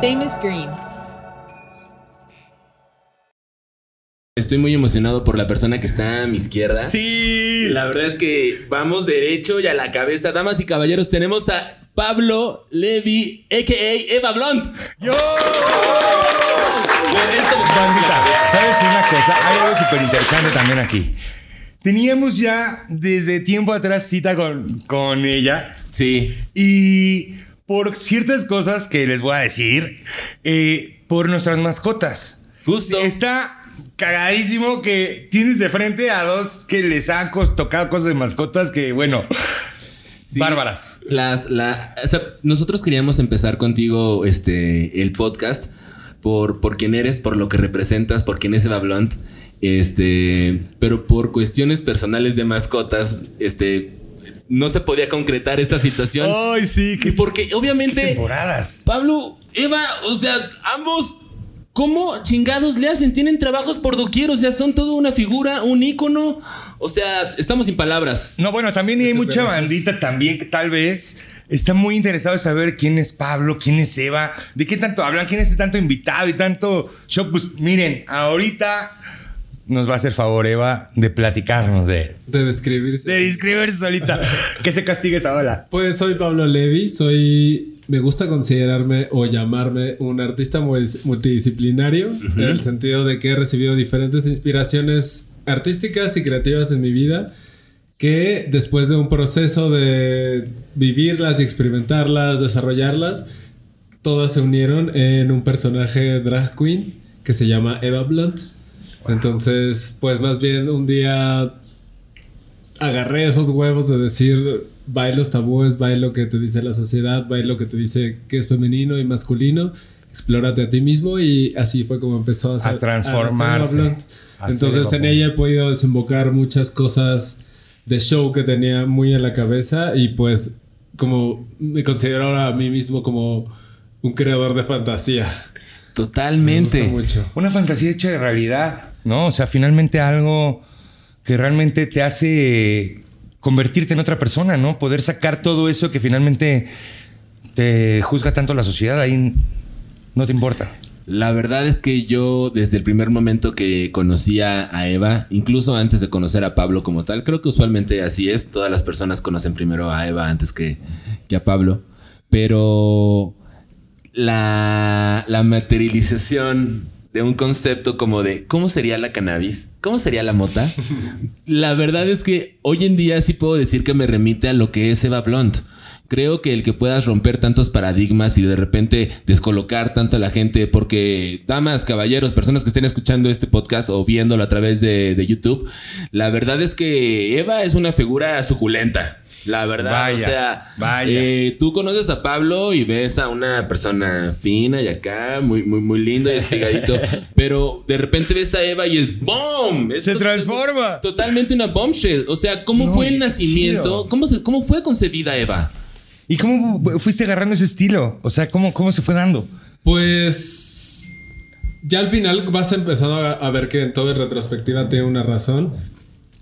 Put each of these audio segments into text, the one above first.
Famous Green. Estoy muy emocionado por la persona que está a mi izquierda. Sí. La verdad es que vamos derecho y a la cabeza. Damas y caballeros, tenemos a Pablo Levy, a.k.a. Eva Blunt. ¡Yo! Bandita, ¿sabes una cosa? Hay algo súper interesante también aquí. Teníamos ya desde tiempo atrás cita con, con ella Sí. y por ciertas cosas que les voy a decir, eh, por nuestras mascotas. Justo. Está cagadísimo que tienes de frente a dos que les han tocado cosas de mascotas que, bueno, Sí. bárbaras. Las, la, o sea, nosotros queríamos empezar contigo este, el podcast por, por quién eres, por lo que representas, por quién es Eva Blunt. Este, pero por cuestiones personales de mascotas, este, no se podía concretar esta situación. Ay, sí, Y qué porque obviamente temporadas. Pablo, Eva, o sea, ambos, ¿cómo chingados le hacen? Tienen trabajos por doquier, o sea, son toda una figura, un ícono. O sea, estamos sin palabras. No, bueno, también hay mucha bandita también que tal vez está muy interesado en saber quién es Pablo, quién es Eva, de qué tanto hablan, quién es tanto invitado y tanto show. Pues miren, ahorita nos va a hacer favor Eva de platicarnos de, De describirse. de inscribirse solita. que se castigue esa ola. Pues soy Pablo Levi, soy. Me gusta considerarme o llamarme un artista mu- multidisciplinario, en el sentido de que he recibido diferentes inspiraciones artísticas y creativas en mi vida, que después de un proceso de vivirlas y experimentarlas, desarrollarlas, todas se unieron en un personaje drag queen que se llama Eva Blunt. Entonces, pues más bien un día agarré esos huevos de decir, bailo los tabúes, bailo lo que te dice la sociedad, bailo lo que te dice que es femenino y masculino, explórate a ti mismo y así fue como empezó a, hacer- A transformarse. A Entonces en ella he podido desembocar muchas cosas de show que tenía muy en la cabeza y pues como me considero ahora a mí mismo como un creador de fantasía. Me Totalmente. gusta mucho. Una fantasía hecha de realidad, ¿no? O sea, finalmente algo que realmente te hace convertirte en otra persona, ¿no? Poder sacar todo eso que finalmente te juzga tanto la sociedad, ahí no te importa. La verdad es que yo desde el primer momento que conocí a, Eva, incluso antes de conocer a Pablo como tal, creo que usualmente así es, todas las personas conocen primero a Eva antes que, que a Pablo, pero la, la materialización de un concepto como de cómo sería la cannabis, cómo sería la mota, la verdad es que hoy en día sí puedo decir que me remite a lo que es Eva Blunt. Creo que el que puedas romper tantos paradigmas y de repente descolocar tanto a la gente, porque damas, caballeros, personas que estén escuchando este podcast o viéndolo a través de, de YouTube, la verdad es que Eva es una figura suculenta. La verdad, Vaya, o sea, vaya. eh, tú conoces a Pablo y ves a una persona fina y acá, muy, muy, muy lindo y espigadito, pero de repente ves a Eva y es ¡BOOM! Es Se transforma. Totalmente una bombshell. O sea, ¿cómo No, fue el nacimiento? ¿Cómo, se- ¿Cómo fue concebida Eva? ¿Y cómo fuiste agarrando ese estilo? O sea, ¿cómo, cómo se fue dando? Pues ya al final vas empezando a, a ver que en todo en retrospectiva tiene una razón.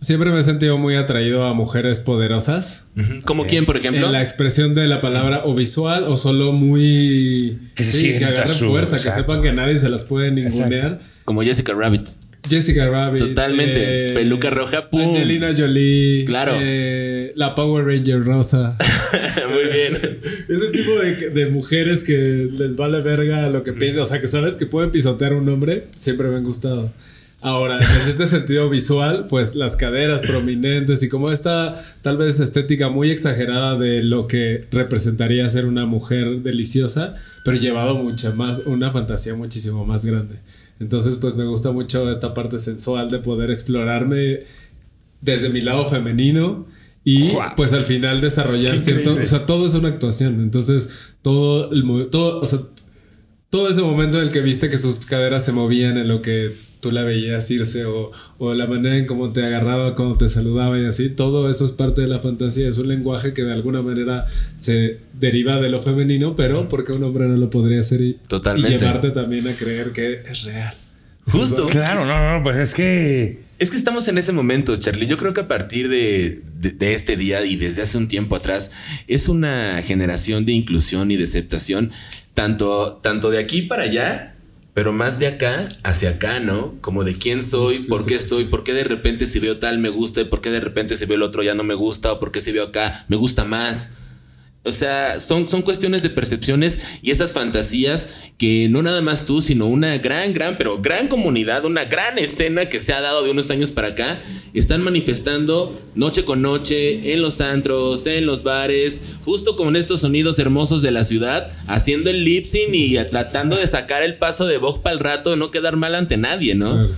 Siempre me he sentido muy atraído a mujeres poderosas. ¿Como quién, por ejemplo? En la expresión de la palabra o visual o solo muy... Que se sí, que agarren su- fuerza, que sepan que nadie se las puede ningunear. Como Jessica Rabbit. Jessica Rabbit. Totalmente. Peluca roja, pum. Angelina Jolie. Claro. eh, la Power Ranger rosa. Muy bien. Ese tipo de, de mujeres que les vale verga lo que piden, o sea, que sabes que pueden pisotear un hombre, siempre me han gustado. Ahora, desde este sentido visual, pues las caderas prominentes y como esta tal vez estética muy exagerada de lo que representaría ser una mujer deliciosa, pero llevado mucha más, una fantasía muchísimo más grande. Entonces, pues me gusta mucho esta parte sensual de poder explorarme desde mi lado femenino y pues al final desarrollar cierto, o sea, todo es una actuación, entonces todo el todo, o sea, todo ese momento en el que viste que sus caderas se movían en lo que tú la veías irse o, o la manera en cómo te agarraba cuando te saludaba y así, todo eso es parte de la fantasía, es un lenguaje que de alguna manera se deriva de lo femenino, pero porque un hombre no lo podría hacer y, Totalmente. y llevarte también a creer que es real. Justo. Claro, no, no, pues es que Es que estamos en ese momento, Charlie. Yo creo que a partir de, de, este día y desde hace un tiempo atrás es una generación de inclusión y de aceptación, tanto, tanto de aquí para allá, pero más de acá hacia acá, ¿no? Como de quién soy, por qué estoy, por qué de repente si veo tal me gusta, por qué de repente si veo el otro ya no me gusta, o por qué si veo acá me gusta más. O sea, son, son cuestiones de percepciones y esas fantasías que no nada más tú, sino una gran, gran, pero gran comunidad, una gran escena que se ha dado de unos años para acá, están manifestando noche con noche en los antros, en los bares, justo con estos sonidos hermosos de la ciudad, haciendo el lip sync y tratando de sacar el paso de Vogue para el rato, no quedar mal ante nadie, ¿no?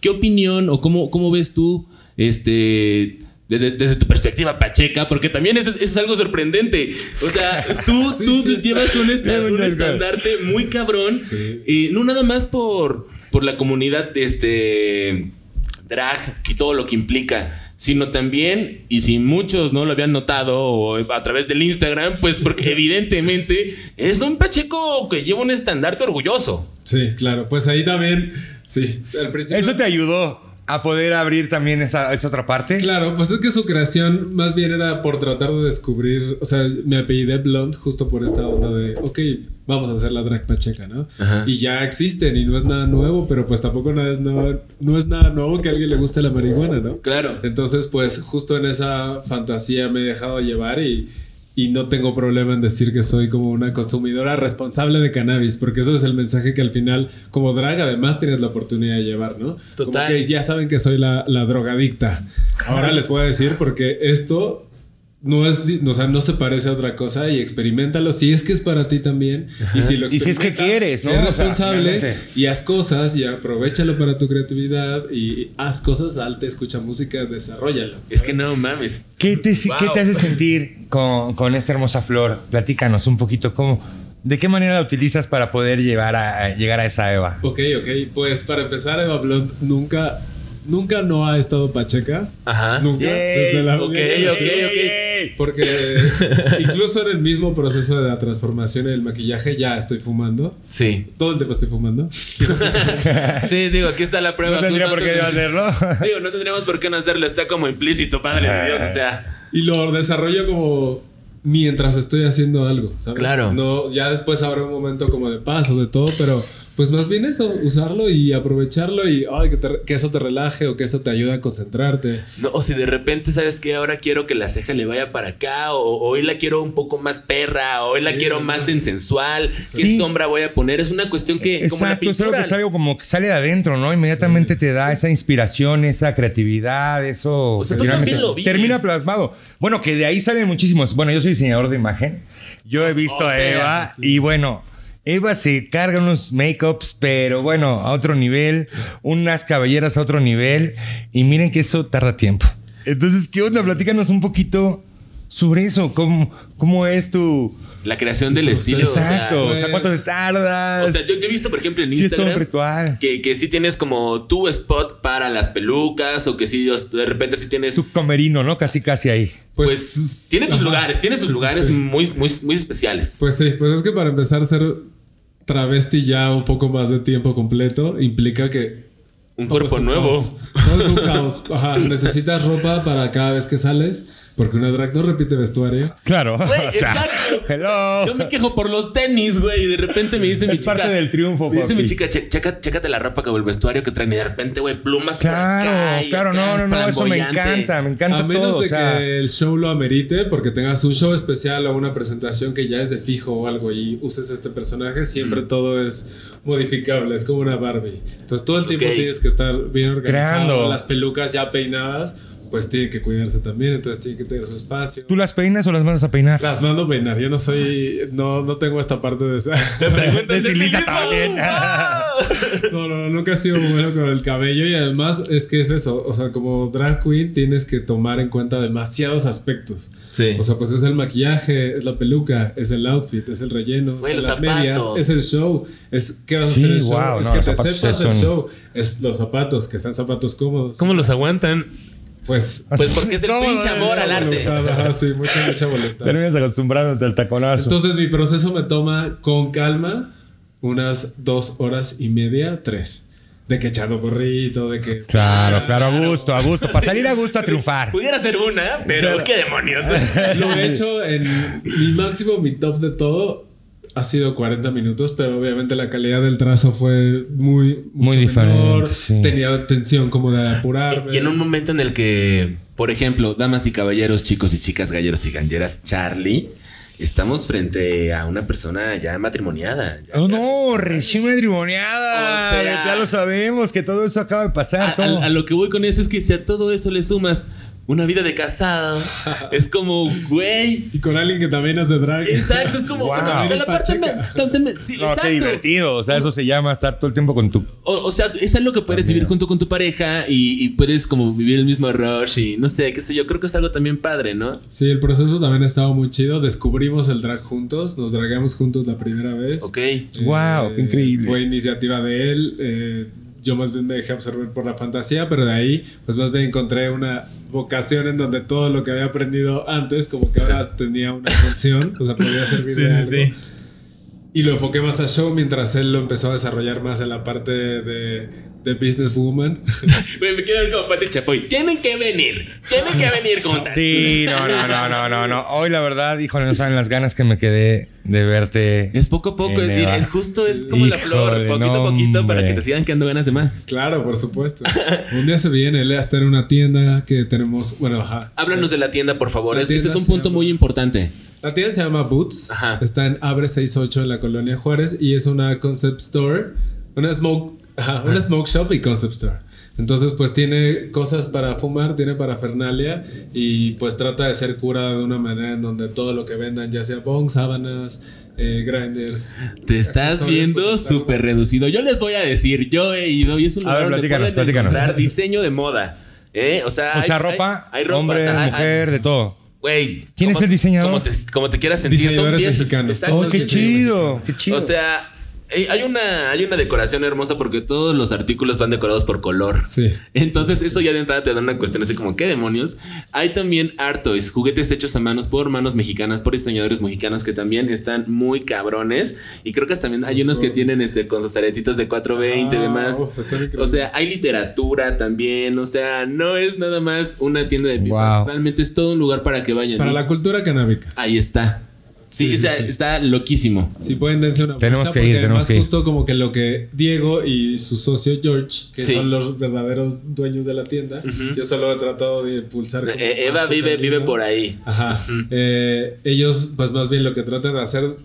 ¿Qué opinión o cómo, cómo ves tú este desde, tu perspectiva pacheca, porque también eso, es algo sorprendente. O sea, tú, tú llevas este un estandarte muy cabrón. Y no nada más por, por la comunidad de este drag y todo lo que implica, sino también, y si muchos no lo habían notado o a través del Instagram, pues porque evidentemente es un pacheco que lleva un estandarte orgulloso. Sí, claro, pues ahí también, sí, al principio... Eso te ayudó a poder abrir también esa, otra parte. Claro, pues es que su creación más bien era por tratar de descubrir, o sea, me apellidé Blonde justo por esta onda de, ok, vamos a hacer la drag pacheca, ¿no? Y ya existen y no es nada nuevo, pero pues tampoco no es, no, no es nada nuevo que a alguien le guste la marihuana, ¿no? Claro. Entonces, pues justo en esa fantasía me he dejado llevar y y no tengo problema en decir que soy como una consumidora responsable de cannabis, porque eso es el mensaje que al final, como drag, además tienes la oportunidad de llevar, ¿no? Total. Como que ya saben que soy la, la drogadicta. Ahora les voy a decir, porque esto no es, o sea, no se parece a otra cosa y experimentalo si es que es para ti también. Y si, lo y si es que quieres, ¿no? Sé responsable y haz cosas y aprovechalo para tu creatividad y haz cosas, alte, escucha música, desarrollalo. Es que no mames. ¿Qué te, ¿qué te hace sentir con, con, esta hermosa flor? Platícanos un poquito cómo. ¿De qué manera la utilizas para poder llevar a, llegar a esa Eva? Ok, ok. Pues para empezar, Eva Blond nunca nunca no ha estado Pacheca. Ajá. Nunca. desde la ok, ok, ok. Porque incluso en el mismo proceso de la transformación del maquillaje ya estoy fumando. Sí. Todo el tiempo estoy fumando. sí, digo, aquí está la prueba. No tendría por qué hacerlo. Digo, no tendríamos por qué no hacerlo. Está como implícito, padre de Dios. O sea. Y lo desarrollo como mientras estoy haciendo algo, ¿sabes? Claro. No, ya después habrá un momento como de paso, de todo, pero pues más bien eso, usarlo y aprovecharlo y ay, que, eso te relaje o que eso te ayude a concentrarte. No, o si de repente sabes que ahora quiero que la ceja le vaya para acá, o, hoy la quiero un poco más perra, o hoy la quiero más en sensual, qué sombra voy a poner, es una cuestión que... Exacto, es algo que es algo como que sale de adentro, ¿no? Inmediatamente te da esa inspiración, esa creatividad, eso... O sea, tú también lo termina plasmado. Bueno, que de ahí salen muchísimos. Bueno, yo soy diseñador de imagen. Yo he visto a Eva y bueno, Eva se carga unos make-ups, pero bueno, a otro nivel, unas cabelleras a otro nivel. Y miren que eso tarda tiempo. Entonces, ¿qué onda? Platícanos un poquito sobre eso. ¿Cómo, cómo es tu, la creación del estilo. Exacto. O sea, ¿cuánto te tardas? O sea, yo, he visto, por ejemplo, en Instagram. ritual. Que, que sí tienes como tu spot para las pelucas. O que sí, de repente sí tienes. Tu comerino, ¿no? Casi, casi ahí. Pues, pues tiene tus lugares, tiene sus lugares Muy, muy, muy especiales. Pues sí, pues es que para empezar a ser travesti ya un poco más de tiempo completo implica que un cuerpo nuevo. Todo es un caos. Ajá, necesitas ropa para cada vez que sales. Porque una drag no repite vestuario. Claro. exacto. Hello. Yo me quejo por los tenis, güey. Y de repente me dice mi chica. Es parte del triunfo, Me dice mi chica, chécate la ropa que el vestuario que traen. Y de repente, güey, plumas. Claro, claro, no, no, no. Eso me encanta, me encanta. A menos de que el show lo amerite, porque tengas un show especial o una presentación que ya es de fijo o algo y uses este personaje, siempre todo es modificable. Es como una Barbie. Entonces todo el tiempo tienes que estar bien organizado. Las pelucas ya peinadas pues tiene que cuidarse también, entonces tiene que tener su espacio. ¿Tú las peinas o las mandas a peinar? Las mando a peinar, yo no soy, no, no tengo esta parte de esa. también. no, no, nunca he sido bueno con el cabello y además es que es eso, o sea, como drag queen tienes que tomar en cuenta demasiados aspectos. Sí. O sea, pues es el maquillaje, es la peluca, es el outfit, es el relleno, son las medias, es el show, es qué vas a hacer el show, es que te sepas el show, es los zapatos, que sean zapatos cómodos. ¿Cómo los aguantan? Pues, pues porque es el pinche amor al arte. sí, mucha, mucha voluntad. Terminas acostumbrándote al taconazo. Entonces mi proceso me toma con calma unas dos horas y media, tres. de que echando porrito, de que. Claro, claro, a gusto, a gusto. Para salir a gusto a triunfar. Pudiera ser una, pero qué demonios. Lo he hecho en mi máximo, mi top de todo. Ha sido 40 minutos, pero obviamente la calidad del trazo fue muy, Muy diferente, menor. sí. Tenía tensión como de apurarme. Y en un momento en el que, por ejemplo, damas y caballeros, chicos y chicas, galleros y galleras, Charlie, estamos frente a una persona ya matrimoniada. ya Oh, no, recién matrimoniada. O sea- ya lo sabemos, que todo eso acaba de pasar. a lo que voy con eso es que si a todo eso le sumas una vida de casado, es como, güey. Y con alguien que también hace drag. Exacto, es como. Wow. la parte sí, no, qué divertido. O sea, eso se llama estar todo el tiempo con tu. O, o sea, es algo que puedes vivir junto con tu pareja y, y puedes como vivir el mismo rush y no sé, qué sé yo. Creo que es algo también padre, ¿no? Sí, el proceso también estaba muy chido. Descubrimos el drag juntos, nos dragamos juntos la primera vez. Ok. Eh, Wow, qué increíble. Fue iniciativa de él. eh, yo más bien me dejé absorber por la fantasía, pero de ahí, pues más bien encontré una vocación en donde todo lo que había aprendido antes, como que ahora tenía una función, o sea, podía servir de algo. Y lo enfoqué más a show mientras él lo empezó a desarrollar más en la parte de, de businesswoman. Me quiero ver como Pati Chapoy. Tienen que venir. Tienen que venir juntas. Sí, no, no, no, no, no, no. Hoy la verdad, híjole, no saben las ganas que me quedé de verte. Es poco a poco, es, Eva. es justo, es como la flor, poquito a poquito para que te sigan quedando ganas de más. claro, por supuesto. Un día se viene, él está en una tienda que tenemos, bueno, ajá. Háblanos de la tienda, por favor. La Este tienda es un punto llama- muy importante. La tienda se llama Boots. Ajá. Está en Abre 68 en la colonia Juárez y es una concept store, una smoke, ajá, una smoke shop y concept store. Entonces, pues tiene cosas para fumar, tiene para Fernalia y pues trata de ser cura de una manera en donde todo lo que vendan, ya sea bong, sábanas, eh, grinders. Te estás viendo pues, está súper reducido. Yo les voy a decir, yo he ido y es un A lugar ver, donde platícanos, pueden encontrar diseño de moda. ¿eh? O sea, O hay- sea, hay- ropa, hay ropa, hombre, o sea, hay- mujer, de todo. Güey. ¿Quién es el diseñador? Como te, como te quieras sentir. son Diseñadores mexicanos. Exacto, Oh, qué chido, qué chido. O sea, hay hay una, hay una decoración hermosa porque todos los artículos van decorados por color. Sí. Entonces, eso ya de entrada te da una cuestión así como, ¿qué demonios? Hay también art toys, juguetes hechos a manos por manos mexicanas, por diseñadores mexicanos que también están muy cabrones. Y creo que también hay unos que tienen este con sus aretitos de 420 y Ah, demás. uf. O sea, hay literatura también. O sea, no es nada más una tienda de pipas. Wow. Realmente es todo un lugar para que vayan. Para Y la cultura canábica. Ahí está. Sí, Sí, o sea, sí, sí. está loquísimo. Si pueden dense una Tenemos que ir, tenemos que ir. justo como que lo que Diego y su socio George, que Sí. son los verdaderos dueños de la tienda, yo solo he tratado de impulsar. como Eh, Eva vive, vive por ahí. Ajá. Eh, ellos, pues más bien lo que tratan de hacer,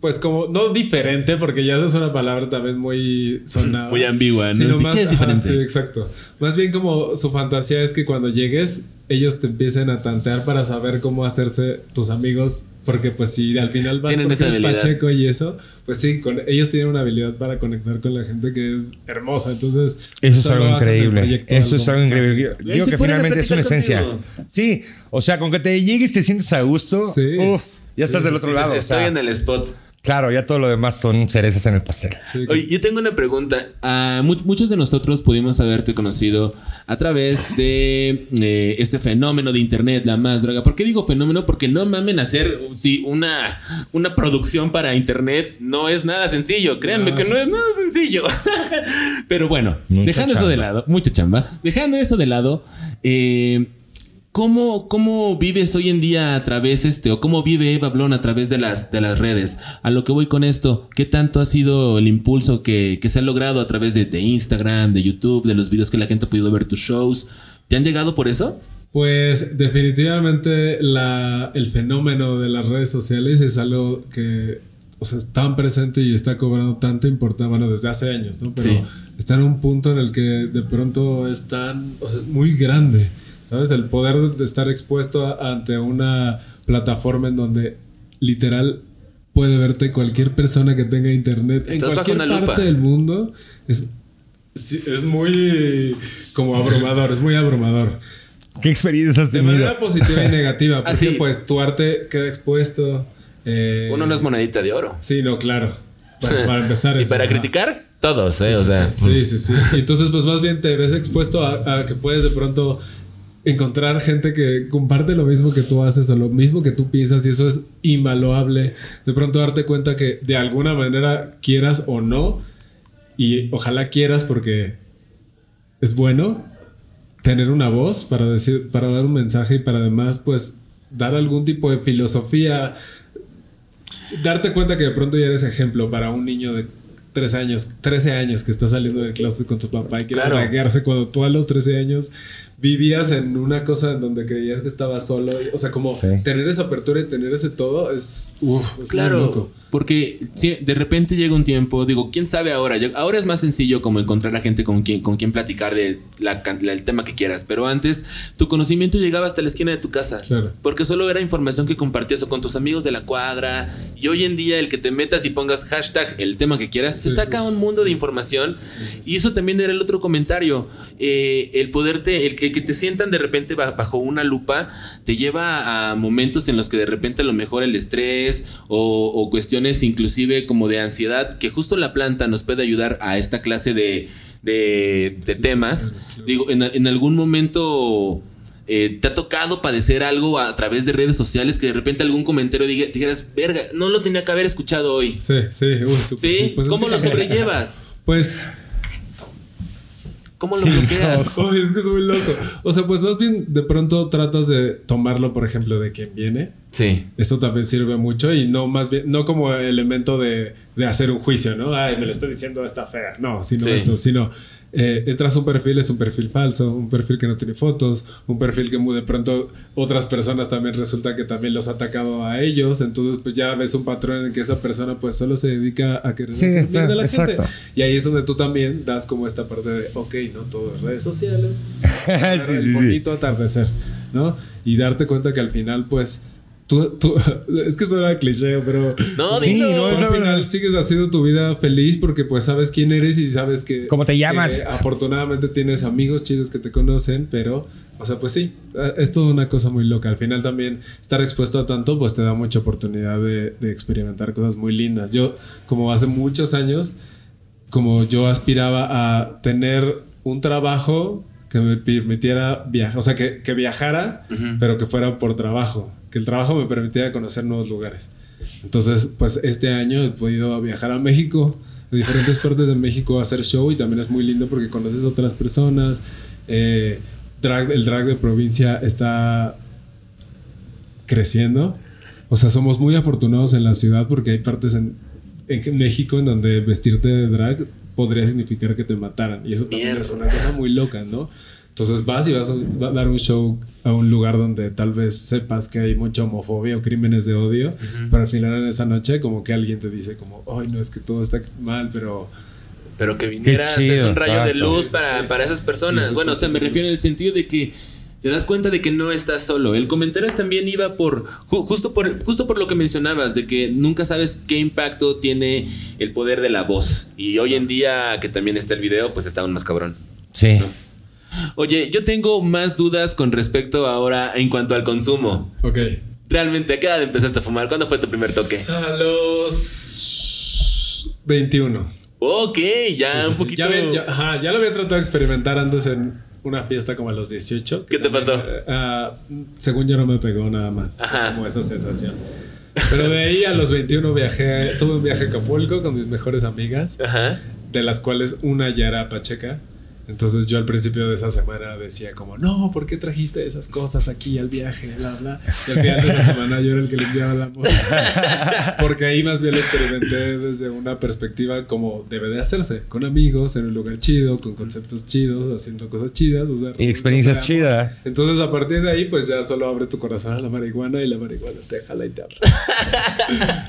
pues como, no diferente, porque ya es una palabra también muy sonada. Muy ambigua, ¿no? Sino Sí, más, ¿qué es ajá, diferente? sí, exacto. Más bien como su fantasía es que cuando llegues, ellos te empiecen a tantear para saber cómo hacerse tus amigos. Porque pues si al final vas Tienen porque esa. Pacheco y eso, pues sí, con, ellos tienen una habilidad para conectar con la gente que es hermosa. Entonces, Eso es algo increíble. Eso es algo increíble. Yo- Digo que finalmente es una platicar esencia. contigo. Sí, o sea, con que te llegues y te sientes a gusto, Sí. uf, ya estás del otro Sí, sí, lado. sí, o estoy sea, en el spot. Claro, ya todo lo demás son cerezas en el pastel. Sí, Oye, yo tengo una pregunta. Ah, mu- muchos de nosotros pudimos haberte conocido a través de eh, este fenómeno de internet, la más droga. ¿Por qué digo fenómeno? Porque no mamen hacer sí, una, una producción para internet no es nada sencillo. Créanme No, que no es nada sencillo. Pero bueno, Mucha dejando eso de lado, mucha chamba. Dejando eso de lado, eh, ¿Cómo, ¿Cómo vives hoy en día a través este, o cómo vive Eva Blon a través de las, de las redes? A lo que voy con esto, ¿qué tanto ha sido el impulso que, que se ha logrado a través de, de Instagram, de YouTube, de los videos que la gente ha podido ver tus shows? ¿Te han llegado por eso? Pues definitivamente la, el fenómeno de las redes sociales es algo que o sea, es tan presente y está cobrando tanta importancia, bueno, desde hace años, ¿no? Pero Sí. está en un punto en el que de pronto es tan, o sea, es muy grande, ¿sabes? El poder de estar expuesto a- ante una plataforma en donde literal puede verte cualquier persona que tenga internet en cualquier una lupa. parte del mundo. Es, sí, es muy como abrumador, es muy abrumador. ¿Qué experiencias has De tenido? manera positiva y negativa, porque Así. pues tu arte queda expuesto. eh, Uno no es monedita de oro. Sí, no, claro. Para, para empezar y eso, para ajá. criticar, todos, ¿eh? o sea. Sí, sí, sí. Y Entonces, pues más bien te ves expuesto a, a que puedes de pronto encontrar gente que comparte lo mismo que tú haces o lo mismo que tú piensas y eso es invaluable. De pronto darte cuenta que de alguna manera quieras o no y ojalá quieras porque es bueno tener una voz para decir, para dar un mensaje y para además, pues, dar algún tipo de filosofía. Darte cuenta que de pronto ya eres ejemplo para un niño de 13 años, 13 años que está saliendo del closet con su papá y quiere claro. cuando tú a los 13 años vivías en una cosa en donde creías que estabas solo. O sea, como tener esa apertura y tener ese todo es. claro. Porque de repente llega un tiempo, digo, quién sabe ahora. Ahora es más sencillo como encontrar a gente con quien, con quien platicar de la, el tema que quieras. Pero antes, tu conocimiento llegaba hasta la esquina de tu casa. Porque solo era información que compartías con tus amigos de la cuadra. Y hoy en día, el que te metas y pongas hashtag el tema que quieras, se saca un mundo de información. Y eso también era el otro comentario. Eh, el poderte, el que, que te sientan de repente bajo una lupa, te lleva a momentos en los que de repente a lo mejor el estrés o, o cuestiones inclusive como de ansiedad, que justo la planta nos puede ayudar a esta clase de, de, temas. Digo, en, algún momento... Eh, ¿Te ha tocado padecer algo a través de redes sociales que de repente algún comentario diga, dijeras, verga, no lo tenía que haber escuchado hoy? Sí, sí. ¿Sí? Pues ¿Cómo lo sobrellevas? Pues ¿Cómo lo bloqueas? es que es muy loco. O sea, pues más bien de pronto tratas de tomarlo, por ejemplo, de quien viene. Sí. Esto también sirve mucho y no más bien, no como elemento de, de hacer un juicio, ¿no? Ay, me lo estoy diciendo esta fea. No, sino esto, sino eh, a un perfil, es un perfil falso, un perfil que no tiene fotos, un perfil que de pronto otras personas también resulta que también los ha atacado a ellos, entonces pues ya ves un patrón en que esa persona pues solo se dedica a querer sí, de la exacto. gente. Y ahí es donde tú también das como esta parte de, ok, no todo es redes sociales, sí, el bonito atardecer, ¿no? Y darte cuenta que al final pues Tú, tú, es que suena cliché, pero. No, sí, no, al final sigues haciendo tu vida feliz porque, pues, sabes quién eres y sabes que. ¿Cómo te llamas? afortunadamente tienes amigos chidos que te conocen, pero, o sea, pues sí, es toda una cosa muy loca. Al final también estar expuesto a tanto, pues te da mucha oportunidad de, de experimentar cosas muy lindas. Yo, como hace muchos años, como yo aspiraba a tener un trabajo que me permitiera viajar, o sea, que, que viajara, pero que fuera por trabajo el trabajo me permitía conocer nuevos lugares. Entonces, pues este año he podido viajar a México, a diferentes partes de México a hacer show y también es muy lindo porque conoces a otras personas. Eh, drag, el drag de provincia está creciendo. O sea, somos muy afortunados en la ciudad porque hay partes en, en México en donde vestirte de drag podría significar que te mataran. Y eso también es una cosa muy loca, ¿no? Entonces vas y vas a dar un show a un lugar donde tal vez sepas que hay mucha homofobia o crímenes de odio, pero al final en esa noche como que alguien te dice como, ay no, es que todo está mal, pero... Pero que vinieras es un rayo de luz para, para, esas personas. Bueno, o sea, me refiero en el sentido de que te das cuenta de que no estás solo. El comentario también iba por justo por justo por lo que mencionabas de que nunca sabes qué impacto tiene el poder de la voz. Y hoy en día que también está el video, pues está aún más cabrón. Sí. Oye, yo tengo más dudas con respecto ahora en cuanto al consumo. Ok. Realmente, ¿a qué edad empezaste a fumar? ¿Cuándo fue tu primer toque? A los 21. Ok, ya un poquito. Ya, ajá, ya lo había tratado de experimentar antes en una fiesta como a los 18. ¿Qué te pasó? Uh, según yo no me pegó nada más. Ajá. Como esa sensación. Pero de ahí a los 21 viajé, tuve un viaje a Acapulco con mis mejores amigas. Ajá. De las cuales una ya era pacheca. Entonces yo al principio de esa semana decía como, no, ¿por qué trajiste esas cosas aquí al viaje? Bla, bla. Y al final de esa semana yo era el que limpiaba la moto. Porque ahí más bien lo experimenté desde una perspectiva como debe de hacerse, con amigos, en un lugar chido, con conceptos chidos, haciendo cosas chidas. y experiencias chidas. Entonces a partir de ahí pues ya solo abres tu corazón a la marihuana y la marihuana te jala y te habla.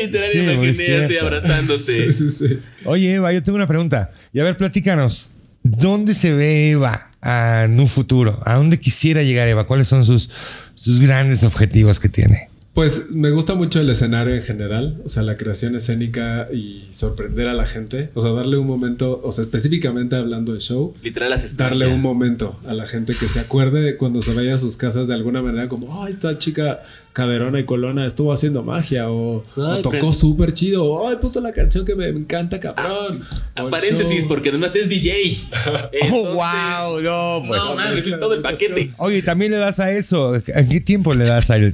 Literal, imaginé así abrazándote. Sí, sí, sí. Oye Eva, yo tengo una pregunta. Y a ver, platícanos. ¿Dónde se ve Eva en un futuro? ¿A dónde quisiera llegar Eva? ¿Cuáles son sus, sus grandes objetivos que tiene? Pues me gusta mucho el escenario en general, o sea, la creación escénica y sorprender a la gente, o sea, darle un momento, o sea, específicamente hablando de show, literal darle un momento a la gente que se acuerde cuando se vaya a sus casas de alguna manera como, ay, esta chica Caderona y Colona estuvo haciendo magia o, tocó súper chido o ay, puso la canción que me encanta, cabrón. A el paréntesis, show. porque además es DJ. Oh, wow, no, pues. No, mames, es todo el paquete. Oye, también le das a eso. ¿En qué tiempo le das al.?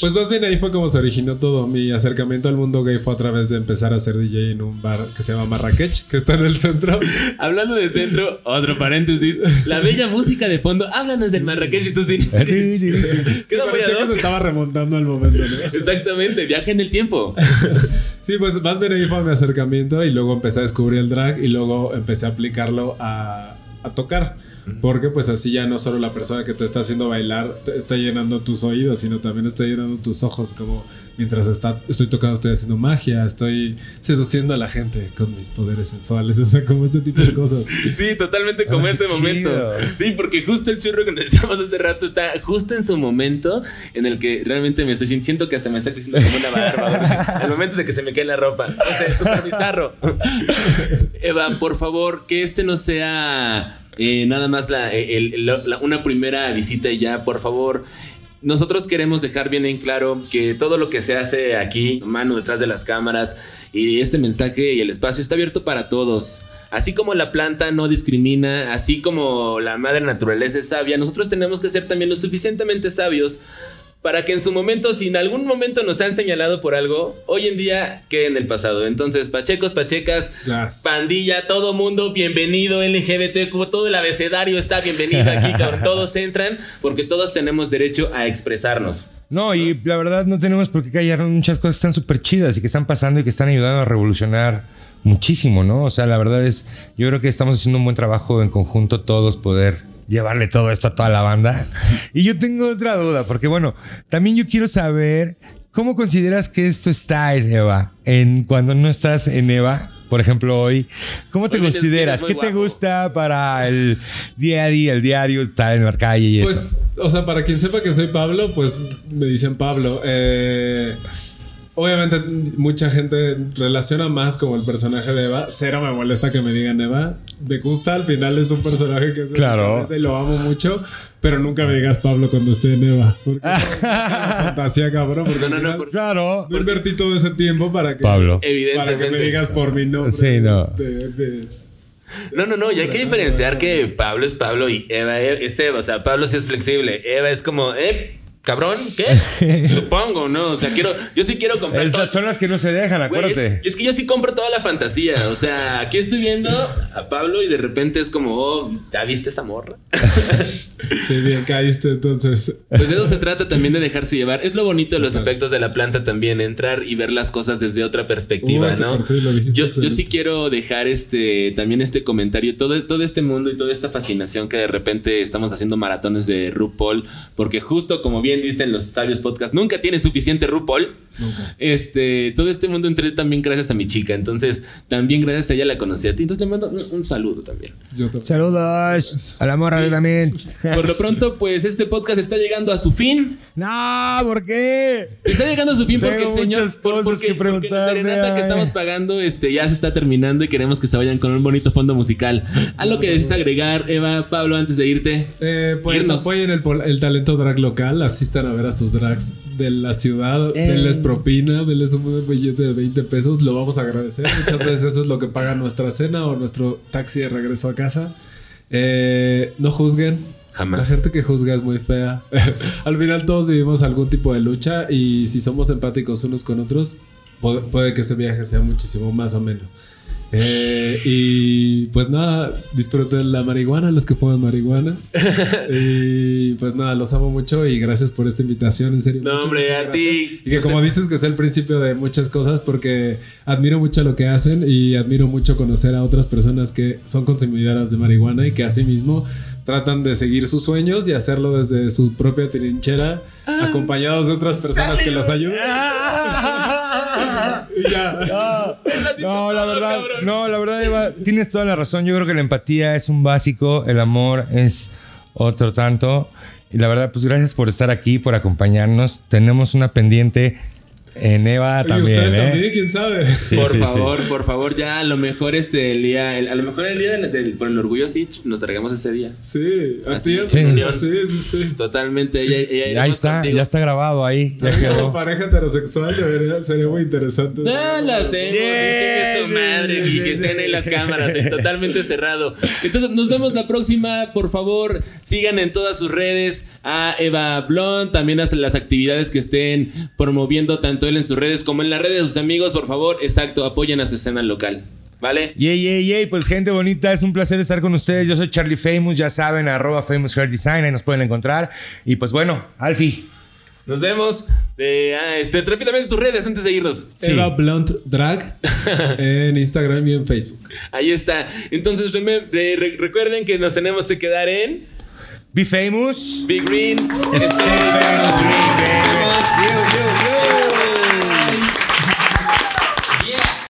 Pues más bien ahí fue como se originó todo. Mi acercamiento al mundo gay fue a través de empezar a ser DJ en un bar que se llama Marrakech, que está en el centro. Hablando de centro, otro paréntesis. La bella música de fondo. Háblanos del Marrakech y tú sí. Se estaba remontando al momento, ¿no? Exactamente, viaje en el tiempo. Sí, pues más bien ahí fue mi acercamiento y luego empecé a descubrir el drag y luego empecé a aplicarlo a, a tocar. Porque pues así ya no solo la persona que te está haciendo bailar te está llenando tus oídos, sino también está llenando tus ojos. Como mientras está, estoy tocando, estoy haciendo magia, estoy seduciendo a la gente con mis poderes sensuales. O sea, como este tipo de cosas. Sí, totalmente como este chido. momento. Sí, porque justo el churro que nos decíamos hace rato está justo en su momento en el que realmente me estoy sintiendo siento que hasta me está creciendo como una barba. Al momento de que se me cae la ropa. O sea, súper bizarro. Eva, por favor, que este no sea eh, nada más la, el- la- la- una primera visita y ya, por favor. Nosotros queremos dejar bien en claro que todo lo que se hace aquí, mano detrás de las cámaras, y este mensaje y el espacio está abierto para todos. Así como la planta no discrimina, así como la madre naturaleza es sabia, nosotros tenemos que ser también lo suficientemente sabios para que en su momento, si en algún momento nos han señalado por algo, hoy en día quede en el pasado. Entonces, pachecos, pachecas, Yes. pandilla, todo mundo, bienvenido, LGBTQ, todo el abecedario está bienvenido aquí, cabrón. Todos entran porque todos tenemos derecho a expresarnos. No, y la verdad no tenemos por qué callar muchas cosas que están súper chidas y que están pasando y que están ayudando a revolucionar muchísimo, ¿no? O sea, la verdad es, yo creo que estamos haciendo un buen trabajo en conjunto todos poder llevarle todo esto a toda la banda. Y yo tengo otra duda, porque bueno, también yo quiero saber cómo consideras que es tu style, Eva, en cuando no estás en Eva. Por ejemplo, hoy, ¿cómo te Hoy consideras? ¿Qué te gusta para el día a día, el diario, estar en la calle y eso? Pues, o sea, para quien sepa que soy Pablo, pues me dicen Pablo. Eh, obviamente, mucha gente relaciona más como el personaje de Eva. Cero me molesta que me digan Eva. Me gusta, al final es un personaje que mi Claro. y lo amo mucho. Pero nunca me digas Pablo cuando esté en Eva. Porque es una fantasía, cabrón. Porque No, no, no, por- Claro. no invertí todo ese tiempo para que. Pablo. Para que Evidentemente. me digas por mi nombre. Sí, no. de- de- No, no, no, y hay que diferenciar que Pablo es Pablo y Eva es Eva. O sea, Pablo sí es flexible. Eva es como, ¿eh? ¿Cabrón? ¿Qué? Supongo, ¿no? O sea, quiero, yo sí quiero comprar Estas son las que no se dejan, Güey, es, acuérdate. es que yo sí compro toda la fantasía. O sea, aquí estoy viendo a Pablo y de repente es como, oh, ¿ya viste esa morra? Sí, bien, caíste entonces. Pues de eso se trata también de dejarse llevar. Es lo bonito de los efectos de la planta también, entrar y ver las cosas desde otra perspectiva, Uh, ¿no? Yo, yo sí quiero dejar este también este comentario, todo, todo este mundo y toda esta fascinación que de repente estamos haciendo maratones de RuPaul, porque justo como bien dicen los sabios podcast, nunca tienes suficiente RuPaul. Este, todo este mundo entré también gracias a mi chica, entonces también gracias a ella la conocí a ti, entonces le mando un, un saludo también. Yo también. Saludos a la morra también. Por lo pronto, pues este podcast está llegando a su fin. No, ¿por qué? Está llegando a su fin porque Tengo el señor. por- porque, que porque la preguntarle, serenata que estamos pagando este, ya se está terminando y queremos que se vayan con un bonito fondo musical. ¿Algo que desees agregar, Eva, Pablo, antes de irte? Eh, pues Irnos. apoyen el, pol- el talento drag local, asistan a ver a sus drags de la ciudad, Eh. denles propina, denles un billete de 20 pesos, lo vamos a agradecer. Muchas veces eso es lo que paga nuestra cena o nuestro taxi de regreso a casa. Eh, no juzguen. Jamás. La gente que juzga es muy fea. Al final todos vivimos algún tipo de lucha y si somos empáticos unos con otros, pu- puede que ese viaje sea muchísimo más ameno. Eh, y pues nada, disfruten la marihuana, los que fuman marihuana. y pues nada, los amo mucho y gracias por esta invitación, en serio. No, muchas, hombre, muchas a ti. Y que No como sé- dices que es el principio de muchas cosas porque admiro mucho lo que hacen y admiro mucho conocer a otras personas que son consumidoras de marihuana y que asimismo tratan de seguir sus sueños y hacerlo desde su propia trinchera Ah. acompañados de otras personas que los ayudan. Y ya. No, la verdad, no, la verdad, Eva, tienes toda la razón. Yo creo que la empatía es un básico, el amor es otro tanto. Y la verdad, pues gracias por estar aquí, por acompañarnos. Tenemos una pendiente En Eva Y también, ustedes ¿eh? también, quién sabe. Sí, por sí, favor, por favor, ya a lo mejor este el día, el- a lo mejor el día del, del- por el orgullo sí, nos largamos ese día. Sí, Así, ti. sí. Sí, sí, sí. Totalmente. ella- ella Ahí está, contigo. ya está grabado ahí. Ya quedó. pareja heterosexual debería, sería muy interesante. No lo hacemos, chingue su madre y que estén ahí las cámaras, eh, totalmente cerrado. Entonces, nos vemos la próxima. Por favor, sigan en todas sus redes a Eva Blond, también hacen las actividades que estén promoviendo tanto él en sus redes como en las redes de sus amigos. Por favor, exacto, apoyen a su escena local. ¿Vale? Yay, yay, yay, pues gente bonita, es un placer estar con ustedes. Yo soy Charlie Famous, ya saben, arroba Famous Hair Design, ahí nos pueden encontrar. Y pues bueno, Alfie. Nos vemos. Eh, ah, este, rápidamente tus redes antes de irnos. Sí. Eva Blunt Drag en Instagram y en Facebook. Ahí está. Entonces, re- recuerden que nos tenemos que quedar en Be Famous. Big Green. Stay famous, green.